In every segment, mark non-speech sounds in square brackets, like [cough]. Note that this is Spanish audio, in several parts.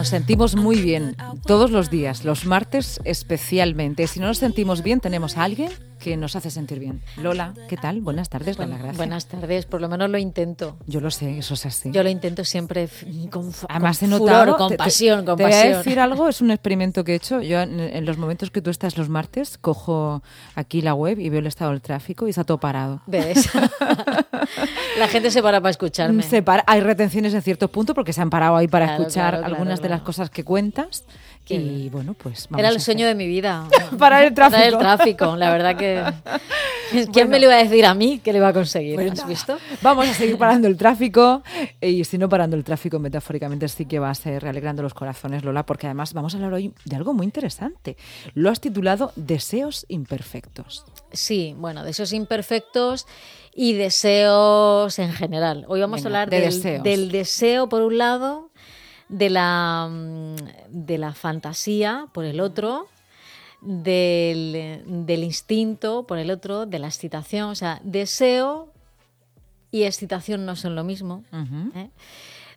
Nos sentimos muy bien todos los días, los martes especialmente. Si no nos sentimos bien, tenemos a alguien que nos hace sentir bien. Lola, ¿qué tal? Buenas tardes, Lola, gracias. Buenas tardes, por lo menos lo intento. Yo lo sé, eso es así. Yo lo intento siempre con, Además, con he notado, con te- pasión, con te voy pasión. a decir algo, es un experimento que he hecho. Yo en, en los momentos que tú estás los martes, cojo aquí la web y veo el estado del tráfico y está todo parado. ¿Ves? [laughs] La gente se para para escucharme. Se para- hay retenciones en cierto punto porque se han parado ahí para Claro, escuchar claro, claro, algunas de las cosas que cuentas. Qué y bien. bueno, pues vamos Era a el hacer- sueño de mi vida. [laughs] Parar el tráfico. Parar el tráfico, la verdad que... [laughs] ¿Quién Bueno. me lo iba a decir a mí que lo iba a conseguir? Pues ¿Has visto? Vamos a seguir parando el tráfico [laughs] y si no parando el tráfico metafóricamente sí que va a ser alegrando los corazones, Lola, porque además vamos a hablar hoy de algo muy interesante. Lo has titulado Deseos imperfectos. Sí, bueno, deseos imperfectos y deseos en general. Hoy vamos Venga, a hablar de del, deseos. del deseo por un lado, de la, mm, de la fantasía por el otro, del, del instinto por el otro, de la excitación. O sea, deseo y excitación no son lo mismo. ¿eh?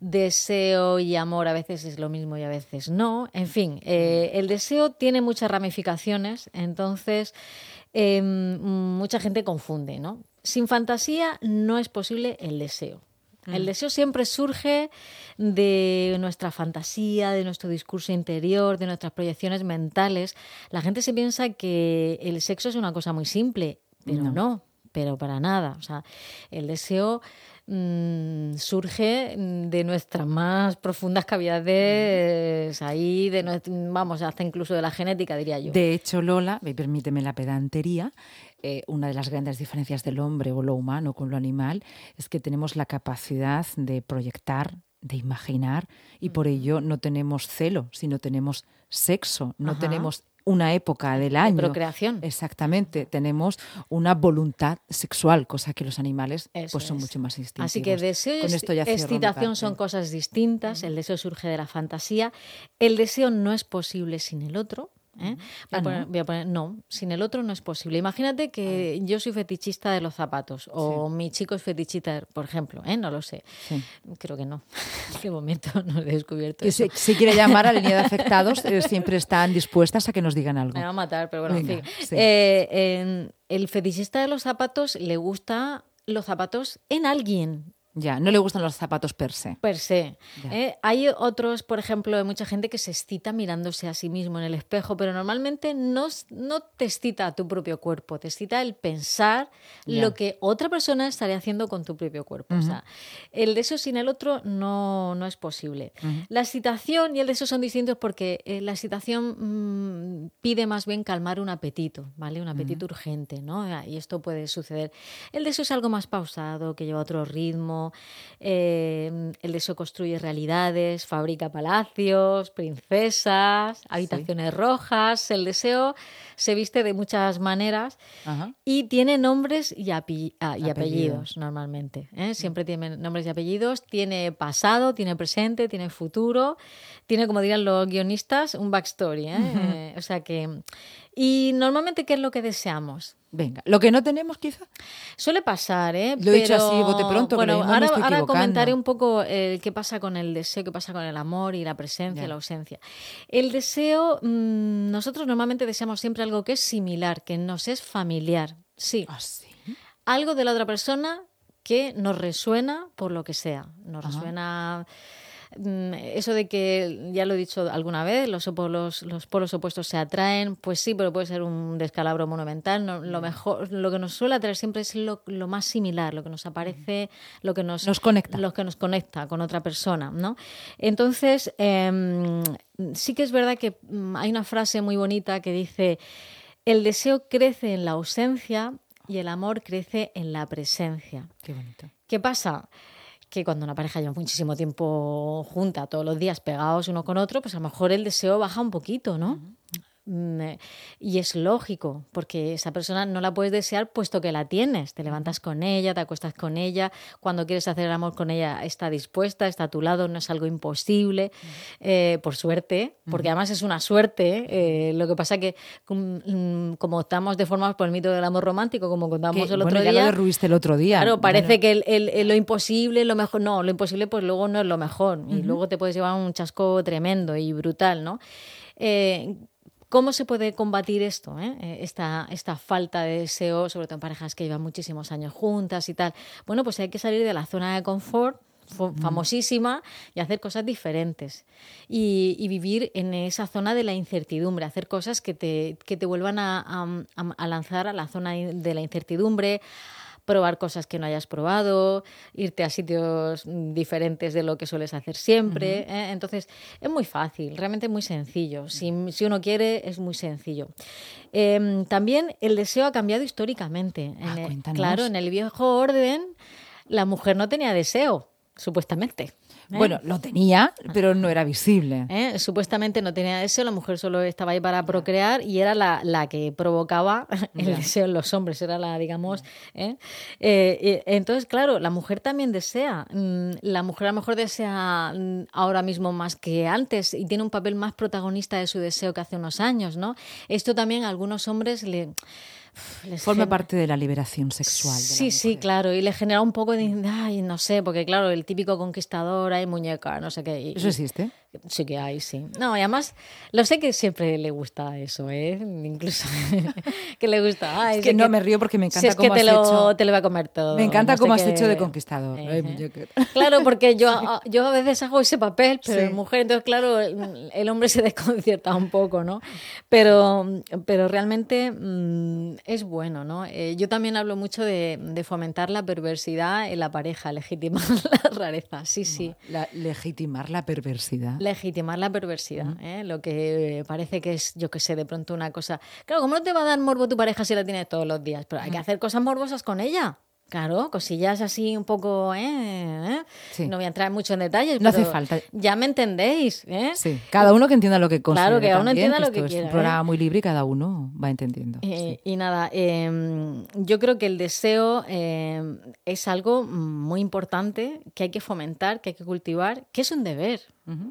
Deseo y amor a veces es lo mismo y a veces no. En fin, eh, el deseo tiene muchas ramificaciones, entonces eh, mucha gente confunde, ¿no? Sin fantasía no es posible el deseo. El deseo siempre surge de nuestra fantasía, de nuestro discurso interior, de nuestras proyecciones mentales. La gente se piensa que el sexo es una cosa muy simple, pero No. no, pero para nada. O sea, el deseo mm, surge de nuestras más profundas cavidades, ahí, de vamos, hasta incluso de la genética, diría yo. De hecho, Lola, y permíteme la pedantería, eh, una de las grandes diferencias del hombre o lo humano con lo animal es que tenemos la capacidad de proyectar, de imaginar, y por ello no tenemos celo, sino tenemos sexo, no Ajá. tenemos una época del año. procreación. Exactamente, tenemos una voluntad sexual, cosa que los animales Eso pues son es. mucho más instintivos. Así que deseo y excitación son cosas distintas. El deseo surge de la fantasía. El deseo no es posible sin el otro. ¿Eh? Voy, Ah, a poner, ¿no? voy a poner- no, sin el otro no es posible. Imagínate que yo soy fetichista de los zapatos o mi chico es fetichista, por ejemplo, ¿eh? no lo sé. Sí. Creo que no. [laughs] De momento no he descubierto Que eso. si, si quiere llamar a la línea de afectados, eh, siempre están dispuestas a que nos digan algo. Me va a matar, pero bueno, en fin. sí. Eh, en- el fetichista de los zapatos le gusta los zapatos en alguien, Ya, no le gustan los zapatos per se. per se. Ya. ¿eh? Hay otros, por ejemplo, hay mucha gente que se excita mirándose a sí mismo en el espejo, pero normalmente no, no te excita a tu propio cuerpo, te excita el pensar Ya. lo que otra persona estaría haciendo con tu propio cuerpo. O sea, el deseo sin el otro no, no es posible. La excitación y el deseo son distintos porque eh, la excitación mm, pide más bien calmar un apetito, ¿vale? Un apetito urgente, ¿no? Y esto puede suceder. El deseo es algo más pausado, que lleva otro ritmo. Eh, el deseo construye realidades, fabrica palacios, princesas, habitaciones rojas. El deseo se viste de muchas maneras Ajá. y tiene nombres y, ah, y Apellidos. apellidos normalmente. ¿eh? Siempre tiene nombres y apellidos. Tiene pasado, tiene presente, tiene futuro. Tiene, como dirían los guionistas, un backstory. Eh, o sea que. Y normalmente, ¿qué es lo que deseamos? Venga, lo que no tenemos quizá. Suele pasar, ¿eh? Lo he dicho Pero, así, bote pronto, Bueno, me ahora, estoy ahora comentaré un poco eh, qué pasa con el deseo, qué pasa con el amor y la presencia, la ausencia. El deseo, mm, nosotros normalmente deseamos siempre algo que es similar, que nos es familiar. Sí, Ah, sí. algo de la otra persona que nos resuena por lo que sea. Nos Ajá. resuena eso de que, ya lo he dicho alguna vez, los, polos, los polos opuestos se atraen, pues sí, pero puede ser un descalabro monumental. No, lo mejor, lo que nos suele atraer siempre es lo, lo más similar, lo que nos aparece, lo que nos, Nos conecta. lo que nos conecta con otra persona, ¿no? Entonces, em, sí que es verdad que mm, hay una frase muy bonita que dice, el deseo crece en la ausencia y el amor crece en la presencia. Qué bonito. ¿Qué pasa? Que cuando una pareja lleva muchísimo tiempo junta, todos los días pegados uno con otro, pues a lo mejor el deseo baja un poquito, ¿no? Mm, eh, y es lógico, porque esa persona no la puedes desear puesto que la tienes. Te levantas con ella, te acuestas con ella, cuando quieres hacer el amor con ella está dispuesta, está a tu lado, no es algo imposible, eh, por suerte, porque además es una suerte. Eh, lo que pasa que mm, como estamos deformados por el mito del amor romántico, como contamos el otro día... Ya lo el otro día. Claro, parece que el, lo imposible, lo mejor, no, lo imposible pues luego no es lo mejor y luego te puedes llevar un chasco tremendo y brutal, ¿no? ¿Cómo se puede combatir esto? Eh? Eh, esta, esta falta de deseo, sobre todo en parejas que llevan muchísimos años juntas y tal. Bueno, pues hay que salir de la zona de confort famosísima y hacer cosas diferentes y, vivir en esa zona de la incertidumbre, hacer cosas que te, que te vuelvan a, a lanzar a la zona de la incertidumbre, probar cosas que no hayas probado, irte a sitios diferentes de lo que sueles hacer siempre. ¿eh? Entonces, es muy fácil, realmente muy sencillo. Si, si uno quiere, es muy sencillo. Em, también el deseo ha cambiado históricamente. Ah, claro, en el viejo orden, la mujer no tenía deseo, supuestamente. ¿Eh? Bueno, lo tenía, pero no era visible. ¿Eh? Supuestamente no tenía deseo, la mujer solo estaba ahí para procrear y era la, la que provocaba [laughs] el deseo en los hombres, era la, digamos. ¿eh? entonces, claro, la mujer también desea. Mm, la mujer a lo mejor desea mm, ahora mismo más que antes y tiene un papel más protagonista de su deseo que hace unos años, ¿no? Esto también a algunos hombres le Forma parte de la liberación sexual. sí, sí, claro. Y le genera un poco de. Ay, no sé, porque claro, el típico conquistador, hay muñeca, no sé qué. ¿Eso existe? Sí que hay, sí. No, y además, lo sé que siempre le gusta eso, ¿eh? Incluso [laughs] que le gusta. es que no me río porque me encanta es que te lo, te lo va a comer todo. Me encanta cómo has hecho de conquistador. [laughs] claro, porque yo, yo a veces hago ese papel, pero sí. mujer, entonces, claro, el, hombre se [laughs] desconcierta un poco, ¿no? Pero, pero realmente mm, es bueno, ¿no? Eh, yo también hablo mucho de, de, fomentar la perversidad en la pareja, legitimar la rareza, sí, sí. La, legitimar la perversidad legitimar la perversidad, ¿eh? lo que parece que es, yo que sé, de pronto una cosa. Claro, ¿cómo no te va a dar morbo tu pareja si la tienes todos los días? Pero hay que hacer cosas morbosas con ella. Claro, cosillas así un poco, ¿eh? ¿eh? No voy a entrar mucho en detalles. No hace falta. Ya me entendéis, ¿eh? Sí, cada uno que entienda lo que considera. Claro, que cada uno entienda lo que quiera. Es un programa muy libre y cada uno va entendiendo. Y nada, em, yo creo que el deseo em, es algo muy importante que hay que fomentar, que hay que cultivar, que es un deber.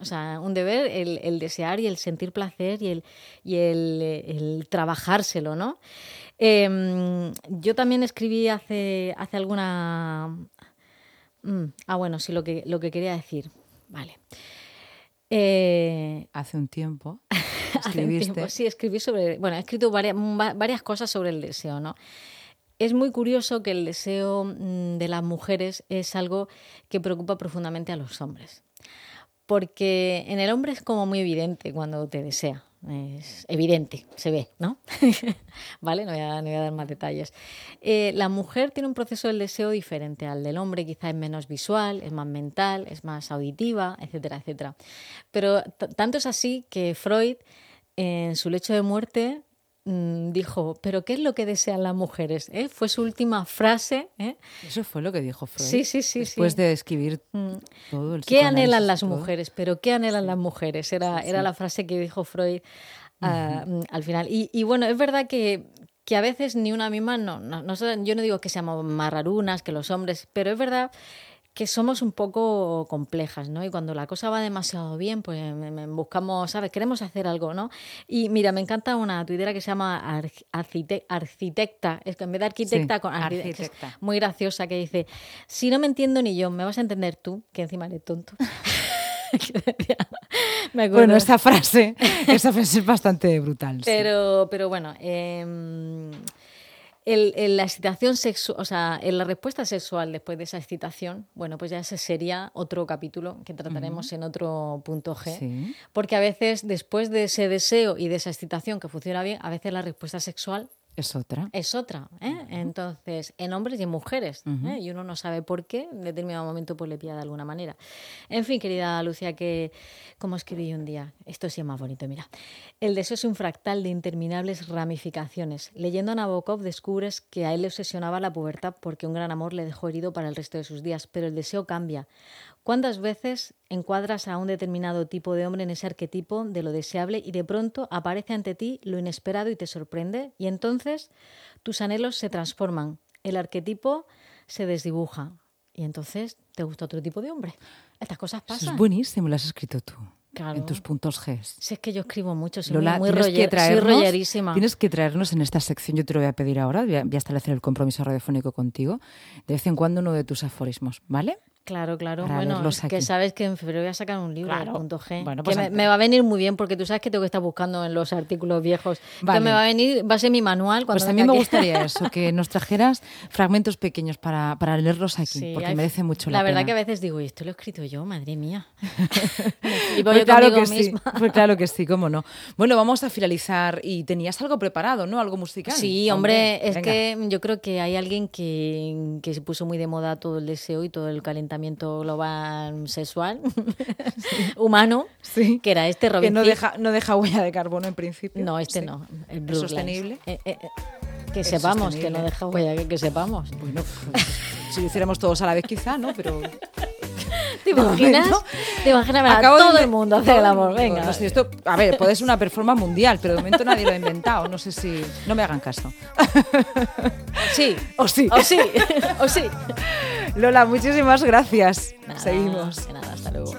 O sea, un deber el, el, desear y el sentir placer y el, y el, el trabajárselo, ¿no? Em, yo también escribí hace, hace alguna... Mm, ah, bueno, sí, lo que, lo que quería decir. Vale. Eh, hace un tiempo. [laughs] Escribiste. sí, escribí sobre. Bueno, he escrito varias, varias cosas sobre el deseo, ¿no? Es muy curioso que el deseo mm, de las mujeres es algo que preocupa profundamente a los hombres. Porque en el hombre es como muy evidente cuando te desea es evidente, se ve, ¿no? [laughs] vale, no voy, a, dar más detalles. Eh, la mujer tiene un proceso del deseo diferente al del hombre, quizá es menos visual, es más mental, es más auditiva, etcétera, etcétera. Pero tanto es así que Freud, en su lecho de muerte, dijo, pero ¿qué es lo que desean las mujeres? ¿Eh? Fue su última frase. ¿eh? Eso fue lo que dijo Freud. Sí, sí, sí. Después de escribir mm. todo el ¿Qué anhelan las mujeres? Pero ¿qué anhelan las mujeres? Era, era la frase que dijo Freud ah, mm, al final. Y, bueno, es verdad que, que a veces ni una misma, no, no, no, yo no digo que seamos más rarunas que los hombres, pero es verdad que somos un poco complejas, ¿no? Y cuando la cosa va demasiado bien, pues buscamos, ¿sabes? Queremos hacer algo, ¿no? Y mira, me encanta una tuitera que se llama Arquitecta, es que en vez de arquitecta, con arquitecta. muy graciosa, que dice, si no me entiendo ni yo, me vas a entender tú, que encima eres tonto. [laughs] bueno, esta frase, esta frase es bastante brutal. Pero, pero bueno, eh, el, la excitación sexual, o sea, la respuesta sexual después de esa excitación, bueno, pues ya ese sería otro capítulo que trataremos en otro punto G. Porque a veces, después de ese deseo y de esa excitación que funciona bien, a veces la respuesta sexual es otra. Es otra. ¿eh? Entonces, en hombres y en mujeres. ¿eh? Y uno no sabe por qué, en determinado momento pues le pilla de alguna manera. En fin, querida Lucia, que como escribí un día, esto sí es más bonito, mira. El deseo es un fractal de interminables ramificaciones. Leyendo a Nabokov descubres que a él le obsesionaba la pubertad porque un gran amor le dejó herido para el resto de sus días, pero el deseo cambia ¿Cuántas veces encuadras a un determinado tipo de hombre en ese arquetipo de lo deseable y de pronto aparece ante ti lo inesperado y te sorprende? Y entonces tus anhelos se transforman, el arquetipo se desdibuja y entonces te gusta otro tipo de hombre. Estas cosas pasan. Es buenísimo, lo has escrito tú. En tus puntos G. Si es que yo escribo mucho, soy muy roller, rollerísima. Tienes que traernos en esta sección, yo te lo voy a pedir ahora, voy a establecer el compromiso radiofónico contigo, de vez en cuando uno de tus aforismos, ¿vale? Claro, claro. bueno, que sabes que en febrero voy a sacar un libro, punto G. Bueno, pues que me, va a venir muy bien porque tú sabes que tengo que estar buscando en los artículos viejos. Que me va a venir, va a ser mi manual. Cuando pues a mí me gustaría [laughs] eso, que nos trajeras fragmentos pequeños para, para leerlos aquí, porque merece mucho la, la verdad que a veces digo, esto lo he escrito yo, madre mía. [laughs] y pues claro que sí, pues claro que sí, cómo no. Bueno, vamos a finalizar y tenías algo preparado, ¿no? Algo musical. Sí, hombre, es que yo creo que hay alguien que, que se puso muy de moda todo el deseo y todo el calentamiento global sexual [laughs] humano, sí. que era este Robin Que no deja, no deja huella de carbono en principio. No, este no. El Blue sostenible. Eh, eh, eh, que sepamos que no deja huella, que, que sepamos. Bueno, si lo hiciéramos todos a la vez quizá, ¿no? Pero... [laughs] ¿Te imaginas? [laughs] ¿Te imaginas? todo el mundo hacer el amor. Venga. No sé, esto, a ver, puede ser una performance mundial, pero de momento nadie lo ha inventado. No sé si. No me hagan caso. Sí. O sí. O sí. O sí. Lola, muchísimas gracias. Seguimos. nada, hasta luego.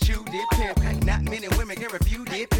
chewed it, pimp. Not many women can refute it.